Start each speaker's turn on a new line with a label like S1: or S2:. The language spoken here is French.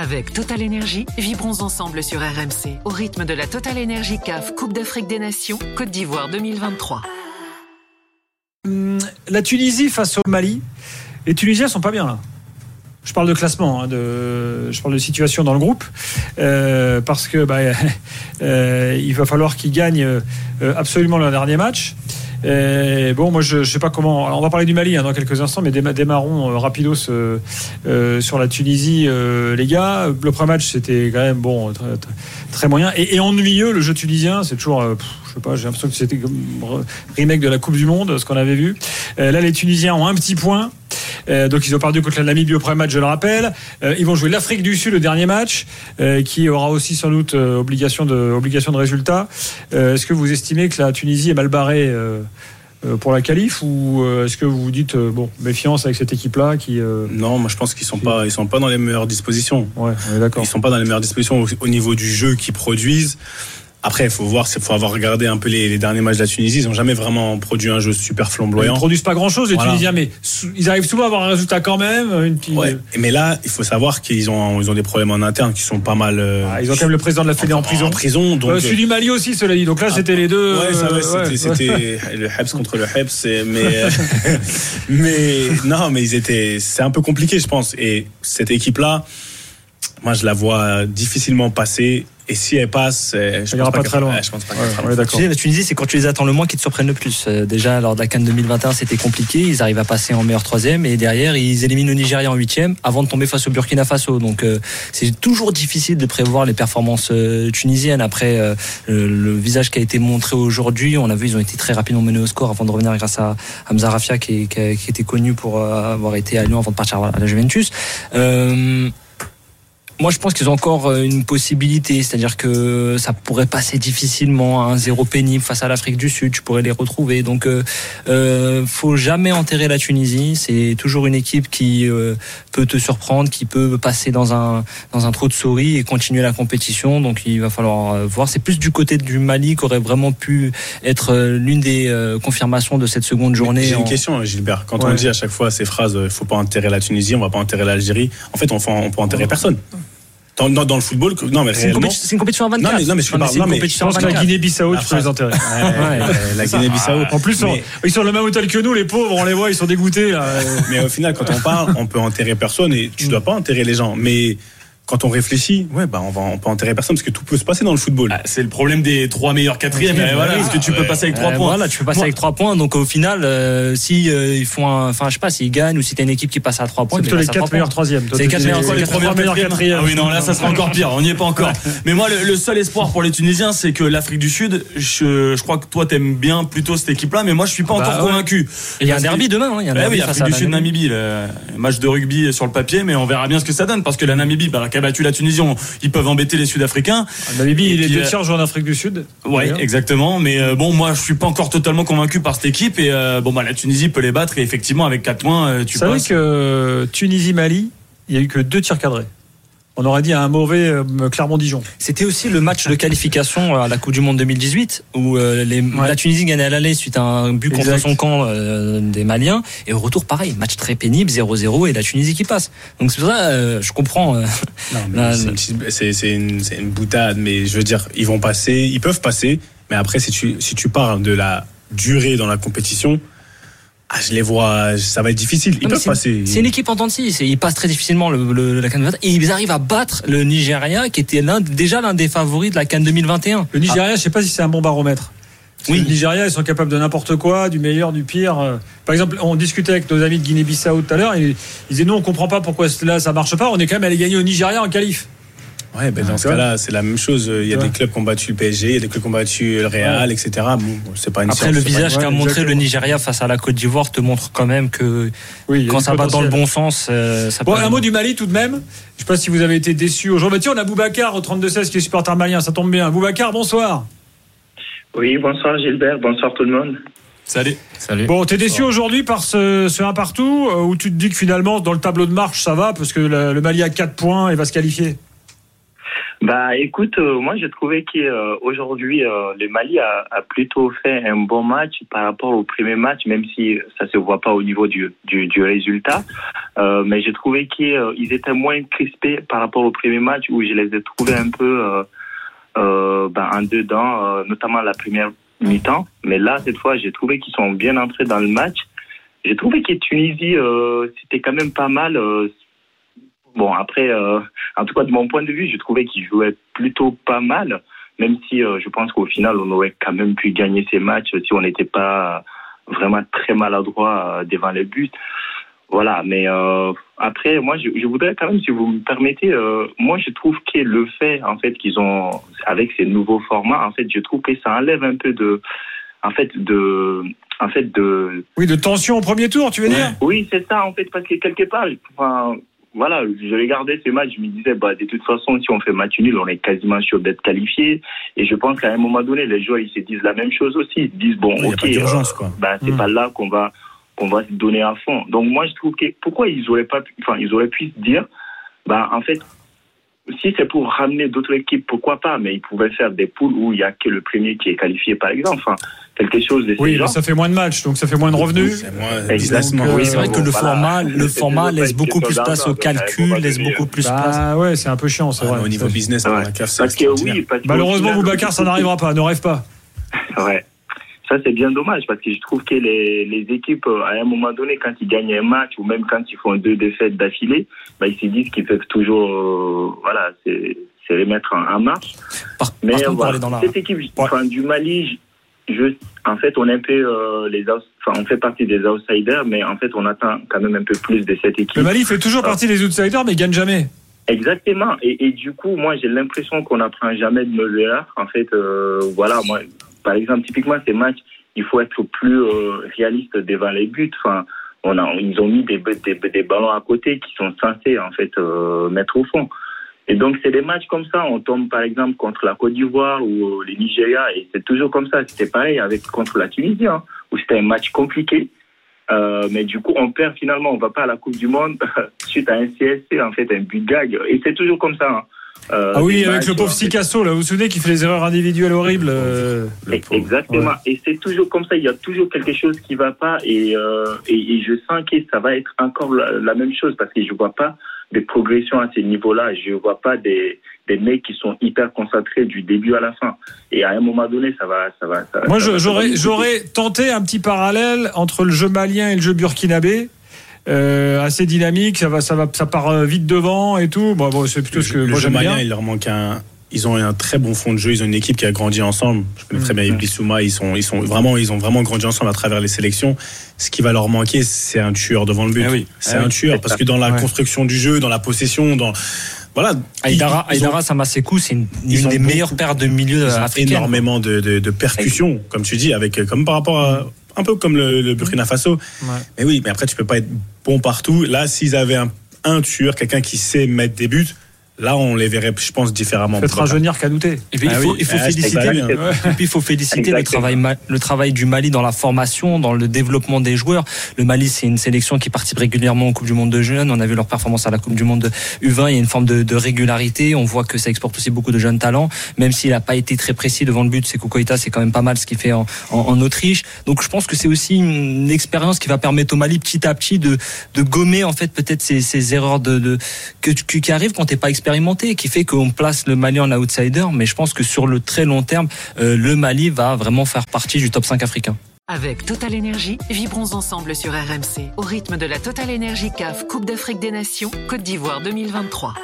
S1: Avec Total Énergie, vibrons ensemble sur RMC au rythme de la Total Énergie CAF Coupe d'Afrique des Nations Côte d'Ivoire 2023.
S2: Hum, La Tunisie face au Mali, les Tunisiens sont pas bien là. Je parle de classement, hein, de, je parle de situation dans le groupe, euh, parce que bah, euh, il va falloir qu'ils gagnent euh, absolument leur dernier match. Et bon, moi, je, je sais pas comment. alors, on va parler du Mali hein, dans quelques instants, mais déma- démarrons euh, rapidos euh, euh, sur la Tunisie, euh, les gars. Le premier match, c'était quand même bon, très, très- moyen et, et ennuyeux. Le jeu tunisien, c'est toujours, euh, pff, je sais pas, j'ai l'impression que c'était remake de la Coupe du Monde, ce qu'on avait vu. Euh, là, les Tunisiens ont un petit point. Euh, donc ils ont perdu contre la Namibie au premier match, je le rappelle. Euh, ils vont jouer l'Afrique du Sud le dernier match, euh, qui aura aussi sans doute obligation de obligation de résultat. Est-ce que vous estimez que la Tunisie est mal barrée pour la qualif ou est-ce que vous vous dites bon méfiance avec cette équipe-là qui euh,
S3: Non, moi je pense qu'ils sont pas, ils sont pas dans les meilleures dispositions.
S2: ouais on est d'accord.
S3: Ils sont pas dans les meilleures dispositions au, au niveau du jeu qu'ils produisent. Après, il faut voir, il faut avoir regardé un peu les, les derniers matchs de la Tunisie. Ils ont jamais vraiment produit un jeu super
S2: Ils
S3: flamboyant.
S2: produisent pas grand-chose les
S3: Voilà.
S2: Tunisiens, mais ils arrivent souvent à avoir un résultat quand même. Une petite-
S3: Ouais. Mais là, il faut savoir qu'ils ont, ils ont des problèmes en interne qui sont pas mal. euh,
S2: Ah, ils ont quand même le président de la Fédé en prison.
S3: En prison, donc.
S2: Euh, celui du Mali aussi, cela dit. Donc là,
S3: Ah,
S2: c'était les deux.
S3: Ouais,
S2: euh,
S3: c'était,
S2: ouais.
S3: le Hebs contre le Hebs, mais, euh, mais non, mais ils étaient, c'est un peu compliqué, je pense. Et cette équipe-là, moi, je la vois difficilement passer. Et si elle passe, euh, je
S2: Elle ira
S3: pense
S2: pas
S3: qu'elle-
S2: très loin.
S3: ouais, je pense pas
S2: Ouais.
S4: Tu sais, la Tunisie, c'est quand tu les attends le moins qu'ils te surprennent le plus. Euh, déjà, lors de la Cannes 2021, c'était compliqué. Ils arrivent à passer en meilleur troisième et derrière, ils éliminent le Nigeria en huitième avant de tomber face au Burkina Faso. Donc, euh, c'est toujours difficile de prévoir les performances euh, tunisiennes. Après, euh, le, le visage qui a été montré aujourd'hui, on a vu, ils ont été très rapidement menés au score avant de revenir grâce à Hamza Rafia qui, qui, qui était connu pour euh, avoir été à Lyon avant de partir à la Juventus. Euh, moi, je pense qu'ils ont encore euh, une possibilité, c'est-à-dire que ça pourrait passer difficilement à un zéro pénible face à l'Afrique du Sud. Tu pourrais les retrouver. Donc, euh, euh, faut jamais enterrer la Tunisie. C'est toujours une équipe qui euh, peut te surprendre, qui peut passer dans un dans un trou de souris et continuer la compétition. Donc, il va falloir voir. C'est plus du côté du Mali qu'aurait vraiment pu être l'une des confirmations de cette seconde journée.
S3: J'ai une
S4: en-
S3: question, Gilbert. Quand
S2: Ouais.
S3: on dit à chaque fois ces phrases, il faut pas enterrer la Tunisie, on va pas enterrer l'Algérie. En fait, on, fait- on peut enterrer personne. Dans, dans, dans le football, que- non mais
S4: C'est une, une compétition à 24.
S3: Non, mais- non, mais je
S4: mais
S3: parle-
S4: une
S3: non, mais
S2: Je pense que la
S4: 24.
S2: Guinée-Bissau,
S3: La
S2: tu peux les enterrer.
S3: Ouais, la Guinée-Bissau.
S2: En plus, on-
S3: Mais-
S2: ils sont dans le même hôtel que nous, les pauvres, on les voit, ils sont dégoûtés. Là.
S3: Mais au final, quand on parle, on peut enterrer personne et tu dois pas enterrer les gens. Mais quand on réfléchit, ouais, bah on va, on peut enterrer personne parce que tout peut se passer dans le football.
S5: Ah, C'est le problème des trois meilleurs quatrièmes.
S4: Ouais,
S5: voilà, parce que tu peux passer avec
S4: Euh,
S5: trois points.
S4: Voilà, tu peux passer
S5: Moi-
S4: avec trois points. Donc au final, euh, si euh, ils font, un- enfin je sais pas, s'ils gagnent ou si t'as une équipe qui passe à trois points,
S2: C'est plutôt les quatre meilleurs troisièmes.
S4: C'est les quatre meilleurs-
S2: quatrièmes.
S5: Ah oui, non, là, ça sera encore pire. On n'y est pas encore. Mais moi, le, le seul espoir pour les Tunisiens, c'est que l'Afrique du Sud, je, je crois que toi, t'aimes bien plutôt cette équipe-là, mais moi, je suis pas
S2: Ah bah
S5: encore
S2: ouais.
S5: convaincu.
S4: Il y a un derby demain. hein, Il y a un
S5: Ouais,
S4: derby
S5: oui,
S4: face
S5: Afrique
S4: à
S5: du
S4: la
S5: Sud,
S4: Namibie.
S5: Namibie, le match de rugby sur le papier, mais on verra bien ce que ça donne, parce que la Namibie, bah, qui a battu la Tunisie, on- ils peuvent embêter les Sud-Africains.
S2: Namibie,
S5: Et
S2: il est deux
S5: euh,
S2: tiers jouent en Afrique du Sud.
S5: Ouais, exactement. Mais euh, bon, moi, je suis pas encore totalement convaincu par cette équipe. Et euh, bon, bah, la Tunisie peut les battre. Et effectivement, avec 4 points, tu
S2: Vous savez que Tunisie-Mali, il y a eu que deux tirs cadrés. On aurait dit un mauvais euh, Clermont-Dijon.
S4: C'était aussi le match de qualification à la Coupe du Monde 2018 où euh, les,
S2: Ouais.
S4: la Tunisie gagnait à l'aller suite à un but contre son camp euh, des Maliens et au retour pareil match très pénible 0-0 et la Tunisie qui passe. Donc c'est pour ça euh, je comprends. euh,
S3: c'est une une, c'est une boutade, mais je veux dire, ils vont passer, ils peuvent passer, mais après, si tu, si tu parles de la durée dans la compétition, ah, je les vois, ça va être difficile. Ils
S4: Non,
S3: peuvent
S4: c'est-
S3: passer.
S4: C'est une équipe en Ils passent très difficilement le, le- la CAN 2021 et ils arrivent à battre le Nigeria qui était l'un, déjà l'un des favoris de la CAN 2021.
S2: Le Nigeria, je sais pas si c'est un bon baromètre.
S4: Oui.
S2: Le Nigeria, ils sont capables de n'importe quoi, du meilleur, du pire. Euh, Par exemple, on discutait avec nos amis de Guinée-Bissau tout à l'heure, et ils disaient nous, on comprend pas pourquoi là ça marche pas. On est quand même allé gagner au Nigeria en qualif.
S3: Ouais, ben dans
S2: Ah,
S3: ce cas-là, c'est la même chose. Il y a des clubs qui ont battu le PSG, il y a des clubs qui ont battu le Real, etc. Bon, c'est pas une
S4: Après
S3: science,
S4: le
S3: pas-
S4: visage qu'a montré le Nigeria face à la Côte d'Ivoire te montre quand même que
S2: Oui,
S4: quand ça va dans le bon sens, euh, ça
S2: Bon,
S4: peut-
S2: un mot du Mali tout de même. Je sais pas si vous avez été déçus aujourd'hui. Tiens, on a Boubacar au 32-16 qui est supporter malien, ça tombe bien. Boubacar, bonsoir.
S6: Oui, bonsoir Gilbert, bonsoir tout le monde.
S5: Salut.
S4: Salut.
S2: Bon, t'es déçu aujourd'hui par ce, ce 1 partout euh, où tu te dis que finalement, dans le tableau de marche, ça va parce que le, le Mali a 4 points et va se qualifier?
S6: Bah écoute, euh, moi j'ai trouvé qu'aujourd'hui euh, le Mali a, plutôt fait un bon match par rapport au premier match, même si ça se voit pas au niveau du, du, du résultat. Euh, mais j'ai trouvé qu'ils étaient moins crispés par rapport au premier match où je les ai trouvés un peu bah, en dedans, notamment la première mi-temps. Mais là, cette fois, j'ai trouvé qu'ils sont bien entrés dans le match. J'ai trouvé que Tunisie, c'était quand même pas mal Bon, après, euh, en tout cas, de mon point de vue, je trouvais qu'il jouait plutôt pas mal, même si euh, je pense qu'au final, on aurait quand même pu gagner ces matchs si on n'était pas vraiment très maladroit euh, devant les buts. Voilà, mais après, moi, je, je, voudrais quand même, si vous me permettez, moi, je trouve que le fait, en fait, qu'ils ont, avec ces nouveaux formats, en fait, je trouve que ça enlève un peu de, en fait, de, en fait, de.
S2: Oui, de tension au premier tour, tu veux dire?
S6: Oui, c'est ça, en fait, parce que quelque part, enfin, voilà, je regardais ces matchs, je me disais, bah, de toute façon, si on fait match nul, on est quasiment sûr d'être qualifié. Et je pense qu'à un moment donné, les joueurs, ils se disent la même chose aussi. Ils disent, bon, ok, euh, bah, c'est hmm. pas là qu'on va, qu'on va se donner à fond. Donc, moi, je trouve que, pourquoi ils auraient pas pu, enfin, ils auraient pu se dire, bah, en fait, si c'est pour ramener d'autres équipes, pourquoi pas Mais ils pouvaient faire des poules où il n'y a que le premier qui est qualifié, par exemple. Enfin, quelque chose de
S2: Oui, mais ça fait moins de matchs, donc ça fait moins de revenus.
S4: C'est moins oui, c'est vrai que le format, le format laisse beaucoup plus place au calcul, laisse beaucoup plus place.
S2: Ah ouais, c'est un peu chiant, c'est vrai.
S3: Au niveau business,
S2: Malheureusement, Boubacar, ça n'arrivera pas, ne rêve pas.
S6: Ouais. Ça, c'est bien dommage parce que je trouve que les, les, équipes, à un moment donné, quand ils gagnent un match ou même quand ils font deux défaites d'affilée, bah, ils se disent qu'ils peuvent toujours, euh, voilà, c'est les mettre en, marche. Mais voilà, cette équipe enfin, du Mali, je, en fait, on est un peu euh, les, enfin, on fait partie des outsiders, mais en fait, on attend quand même un peu plus de cette équipe.
S2: Le Mali fait toujours partie des outsiders, mais gagne jamais.
S6: Exactement. Et, et du coup, moi, j'ai l'impression qu'on n'apprend jamais de nos erreurs. En fait, euh, voilà, moi, par exemple, typiquement, ces matchs, il faut être plus euh, réaliste devant les buts. Enfin, on a, ils ont mis des, des, ballons à côté qui sont censés, en fait, euh, mettre au fond. Et donc, c'est des matchs comme ça. On tombe, par exemple, contre la Côte d'Ivoire ou les Nigeria, et c'est toujours comme ça. C'était pareil avec contre la Tunisie, hein, où c'était un match compliqué. Euh, mais du coup, on perd finalement. On va pas à la Coupe du Monde suite à un CSC, en fait, un but gag. Et c'est toujours comme ça. Hein.
S2: Euh, ah oui, avec le pauvre Sicasso, là, vous vous souvenez qu'il fait des erreurs individuelles horribles euh,
S6: Exactement. Et c'est toujours comme ça, il y a toujours quelque chose qui va pas et, euh, et, je sens que ça va être encore la, même chose parce que je vois pas de progression à ces niveaux-là. Je vois pas des, des mecs qui sont hyper concentrés du début à la fin. Et à un moment donné, ça va. Ça va
S2: Moi, j'aurais, j'aurais tenté un petit parallèle entre le jeu malien et le jeu burkinabé. Euh, assez dynamique, ça va, ça va, ça part euh, vite devant et tout. Bon, bon c'est plutôt ce que
S3: le
S2: moi
S3: jeu malien, il leur manque un. Ils ont un très bon fond de jeu. Ils ont une équipe qui a grandi ensemble. Je connais très bien mmh. Ils sont, ils sont vraiment, ils ont vraiment grandi ensemble à travers les sélections. Ce qui va leur manquer, c'est un tueur devant le but. Ah oui. C'est ah un tueur parce que dans la construction du jeu, dans la possession, dans voilà.
S4: Aïdara, Aïdara Samasekou, c'est une, des meilleures paires de milieu africains.
S3: Énormément de, de, de percussions, comme tu dis, avec comme par rapport à un peu comme le, Burkina Faso. Mais oui, mais après, tu peux pas être bon partout. Là, s'ils avaient un, un tueur, quelqu'un qui sait mettre des buts, Là, on les verrait, je pense, différemment.
S2: Peut-être rajeunir qu'à douter.
S4: Et puis, il faut, il faut féliciter, et puis, il faut féliciter le travail, le travail du Mali dans la formation, dans le développement des joueurs. Le Mali, c'est une sélection qui participe régulièrement aux Coupes du Monde de jeunes. On a vu leur performance à la Coupe du Monde de U20. Il y a une forme de, de régularité. On voit que ça exporte aussi beaucoup de jeunes talents. Même s'il n'a pas été très précis devant le but, c'est Kokoïta, c'est quand même pas mal ce qu'il fait en, en, en, Autriche. Donc, je pense que c'est aussi une expérience qui va permettre au Mali petit à petit de, de gommer, en fait, peut-être ces, ces erreurs de, de, que, qui arrivent quand t'es pas expert qui fait qu'on place le Mali en outsider, mais je pense que sur le très long terme, euh, le Mali va vraiment faire partie du top 5 africain.
S1: Avec Total Energy, vibrons ensemble sur RMC au rythme de la Total Energy CAF Coupe d'Afrique des Nations Côte d'Ivoire 2023.